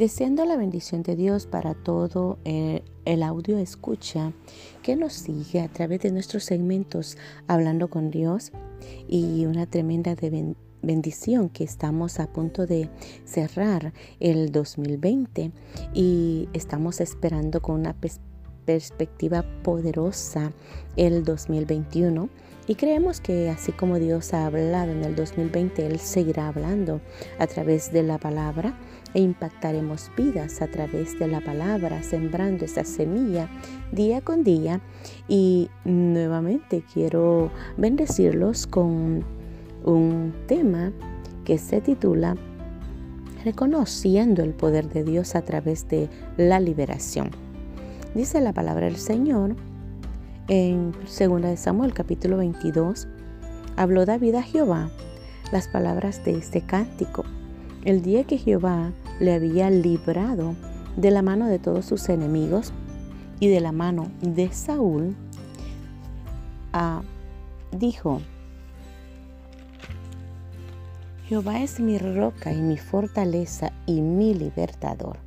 Deseando la bendición de Dios para todo eh, el audio escucha que nos sigue a través de nuestros segmentos Hablando con Dios y una tremenda bendición que estamos a punto de cerrar el 2020 y estamos esperando con una perspectiva poderosa el 2021 y creemos que así como Dios ha hablado en el 2020, Él seguirá hablando a través de la palabra e impactaremos vidas a través de la palabra, sembrando esa semilla día con día. Y nuevamente quiero bendecirlos con un tema que se titula Reconociendo el poder de Dios a través de la liberación. Dice la palabra del Señor en 2 Samuel capítulo 22, habló David a Jehová las palabras de este cántico. El día que Jehová le había librado de la mano de todos sus enemigos y de la mano de Saúl, ah, dijo, Jehová es mi roca y mi fortaleza y mi libertador.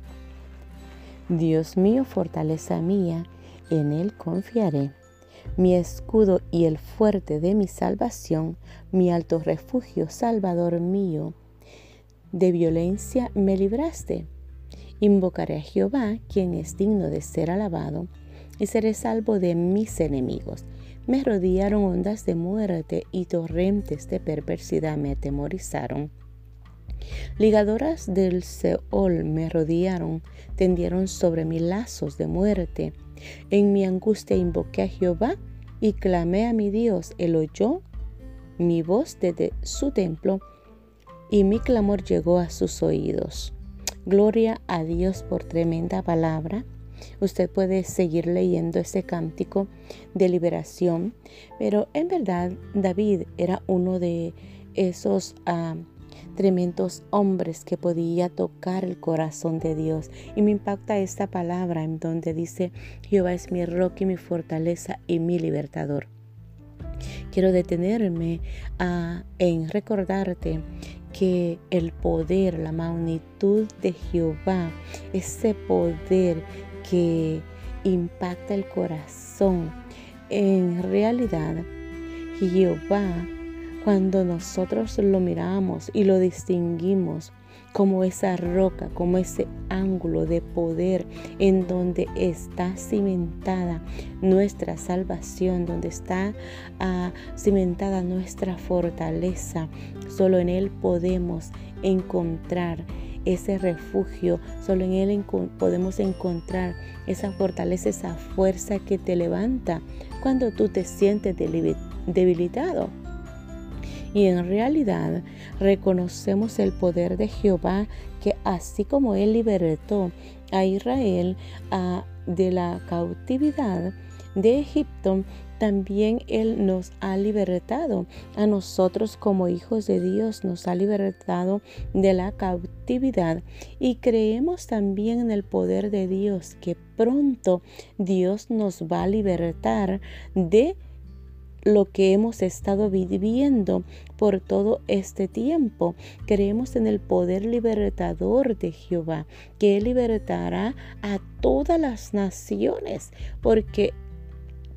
Dios mío, fortaleza mía, en él confiaré mi escudo y el fuerte de mi salvación, mi alto refugio, Salvador mío. De violencia me libraste. Invocaré a Jehová, quien es digno de ser alabado, y seré salvo de mis enemigos. Me rodearon ondas de muerte y torrentes de perversidad me atemorizaron. Ligadoras del Seol me rodearon, tendieron sobre mí lazos de muerte. En mi angustia invoqué a Jehová y clamé a mi Dios. Él oyó mi voz desde su templo y mi clamor llegó a sus oídos. Gloria a Dios por tremenda palabra. Usted puede seguir leyendo ese cántico de liberación, pero en verdad David era uno de esos ah, tremendos hombres que podía tocar el corazón de Dios. Y me impacta esta palabra en donde dice, Jehová es mi roca y mi fortaleza y mi libertador. Quiero detenerme a, en recordarte que el poder, la magnitud de Jehová, ese poder que impacta el corazón, en realidad Jehová cuando nosotros lo miramos y lo distinguimos como esa roca, como ese ángulo de poder en donde está cimentada nuestra salvación, donde está ah, cimentada nuestra fortaleza. Solo en Él podemos encontrar ese refugio, solo en Él podemos encontrar esa fortaleza, esa fuerza que te levanta cuando tú te sientes debilitado. Y en realidad reconocemos el poder de Jehová que así como Él libertó a Israel de la cautividad de Egipto, también Él nos ha libertado. A nosotros como hijos de Dios nos ha libertado de la cautividad. Y creemos también en el poder de Dios, que pronto Dios nos va a libertar de lo que hemos estado viviendo por todo este tiempo. Creemos en el poder libertador de Jehová, que libertará a todas las naciones, porque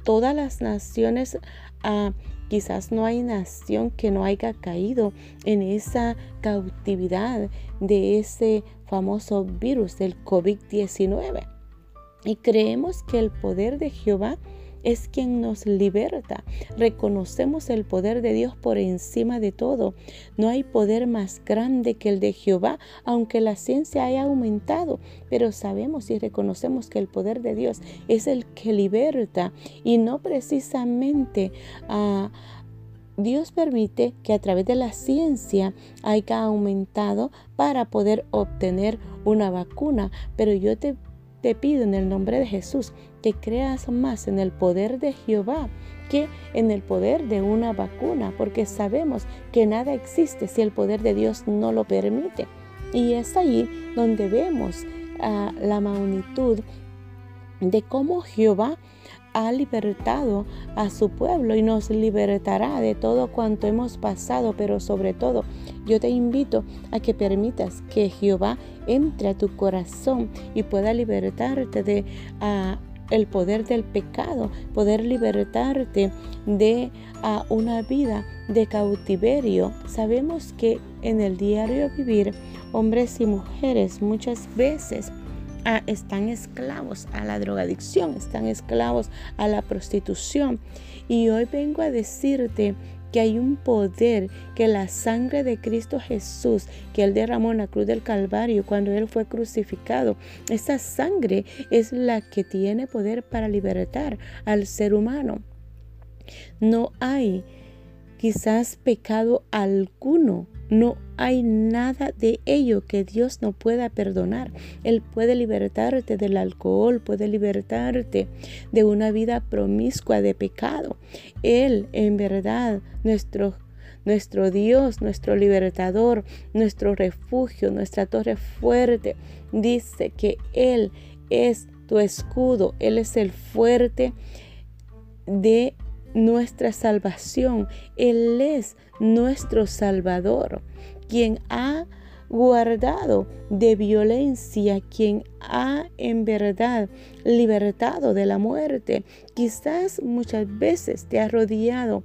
todas las naciones, ah, quizás no hay nación que no haya caído en esa cautividad de ese famoso virus del COVID-19. Y creemos que el poder de Jehová es quien nos liberta. Reconocemos el poder de Dios por encima de todo. No hay poder más grande que el de Jehová, aunque la ciencia haya aumentado, pero sabemos y reconocemos que el poder de Dios es el que liberta y no precisamente a... Dios permite que a través de la ciencia haya aumentado para poder obtener una vacuna, pero yo te te pido en el nombre de Jesús que creas más en el poder de Jehová que en el poder de una vacuna, porque sabemos que nada existe si el poder de Dios no lo permite. Y es ahí donde vemos la magnitud de cómo Jehová ha libertado a su pueblo y nos libertará de todo cuanto hemos pasado, pero sobre todo yo te invito a que permitas que Jehová entre a tu corazón y pueda libertarte de el poder del pecado, poder libertarte de una vida de cautiverio. Sabemos que en el diario vivir, hombres y mujeres muchas veces están esclavos a la drogadicción, están esclavos a la prostitución. Y hoy vengo a decirte que hay un poder, que la sangre de Cristo Jesús, que Él derramó en la cruz del Calvario cuando Él fue crucificado, esa sangre es la que tiene poder para libertar al ser humano. No hay quizás pecado alguno no hay nada de ello que Dios no pueda perdonar. Él puede libertarte del alcohol, puede libertarte de una vida promiscua de pecado. Él, en verdad, nuestro nuestro Dios, nuestro libertador, nuestro refugio, nuestra torre fuerte. Dice que Él es tu escudo, Él es el fuerte de nuestra salvación. Él es nuestro Salvador, quien ha guardado de violencia, quien ha en verdad libertado de la muerte. Quizás muchas veces te ha rodeado,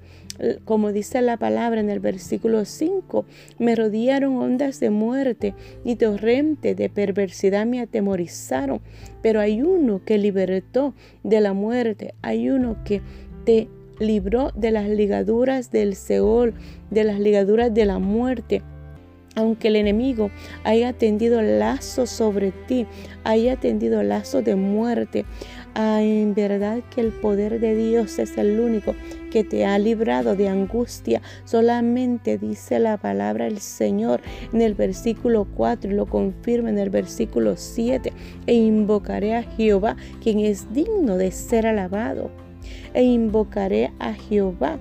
como dice la palabra en el versículo 5, me rodearon ondas de muerte y torrentes de perversidad me atemorizaron, pero hay uno que libertó de la muerte, hay uno que te libró de las ligaduras del Seol, de las ligaduras de la muerte. Aunque el enemigo haya tendido lazo sobre ti, haya tendido lazo de muerte, ah, en verdad que el poder de Dios es el único que te ha librado de angustia. Solamente dice la palabra el Señor en el versículo 4 y lo confirma en el versículo 7. E invocaré a Jehová, quien es digno de ser alabado e invocaré a Jehová,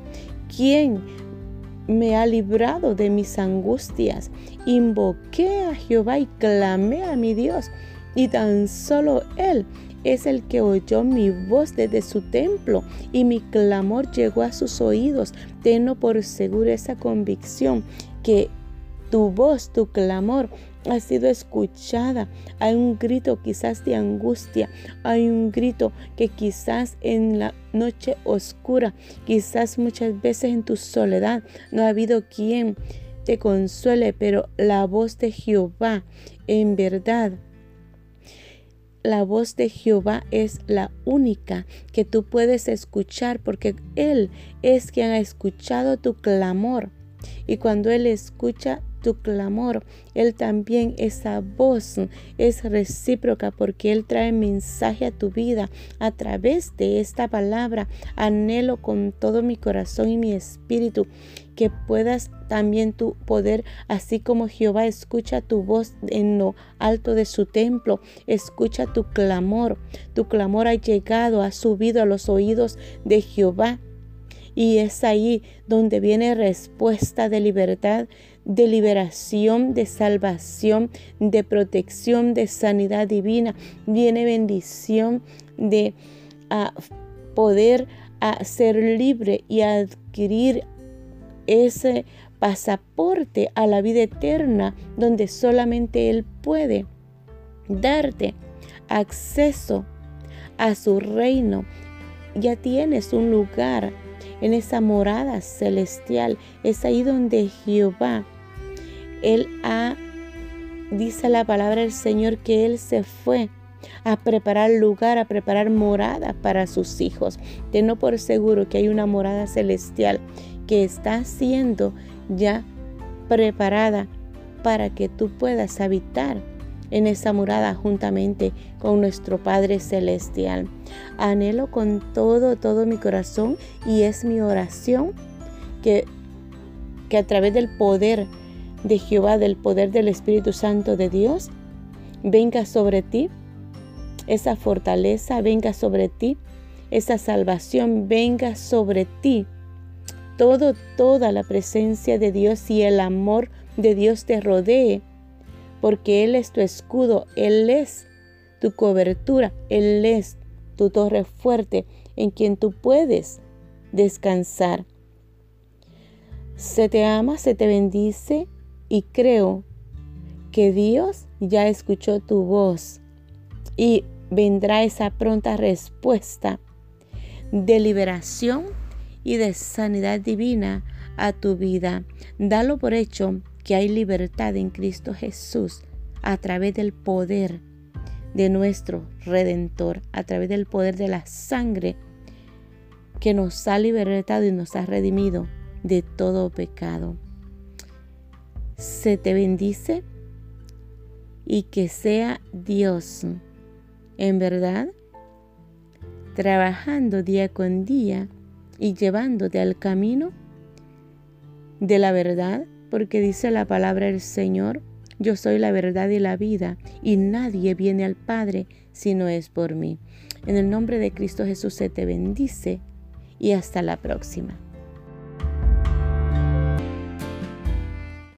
quien me ha librado de mis angustias. Invoqué a Jehová y clamé a mi Dios, y tan solo Él es el que oyó mi voz desde su templo y mi clamor llegó a sus oídos. Tengo por seguro esa convicción que tu voz, tu clamor ha sido escuchada. Hay un grito quizás de angustia, hay un grito que quizás en la noche oscura, quizás muchas veces en tu soledad no ha habido quien te consuele, pero la voz de Jehová en verdad la voz de Jehová es la única que tú puedes escuchar porque Él es quien ha escuchado tu clamor. Y cuando Él escucha tu clamor. Él también, esa voz es recíproca porque Él trae mensaje a tu vida a través de esta palabra. Anhelo con todo mi corazón y mi espíritu que puedas también tu poder, así como Jehová escucha tu voz en lo alto de su templo, escucha tu clamor. Tu clamor ha llegado, ha subido a los oídos de Jehová. Y es ahí donde viene respuesta de libertad, de liberación, de salvación, de protección, de sanidad divina. Viene bendición de poder a ser libre y adquirir ese pasaporte a la vida eterna donde solamente Él puede darte acceso a su reino. Ya tienes un lugar en esa morada celestial. Es ahí donde Jehová, Él ha, dice la palabra del Señor, que Él se fue a preparar lugar, a preparar morada para sus hijos. Tengo por seguro que hay una morada celestial que está siendo ya preparada para que tú puedas habitar en esa morada juntamente con nuestro Padre Celestial. Anhelo con todo, todo mi corazón y es mi oración que, que a través del poder de Jehová, del poder del Espíritu Santo de Dios, venga sobre ti esa fortaleza, venga sobre ti esa salvación, venga sobre ti todo, toda la presencia de Dios y el amor de Dios te rodee porque Él es tu escudo, Él es tu cobertura, Él es tu torre fuerte, en quien tú puedes descansar. Se te ama, se te bendice y creo que Dios ya escuchó tu voz y vendrá esa pronta respuesta de liberación y de sanidad divina a tu vida. Dalo por hecho que hay libertad en Cristo Jesús a través del poder de nuestro Redentor, a través del poder de la sangre que nos ha libertado y nos ha redimido de todo pecado. Se te bendice y que sea Dios, en verdad, trabajando día con día y llevándote al camino de la verdad, porque dice la palabra del Señor, yo soy la verdad y la vida, y nadie viene al Padre si no es por mí. En el nombre de Cristo Jesús se te bendice y hasta la próxima.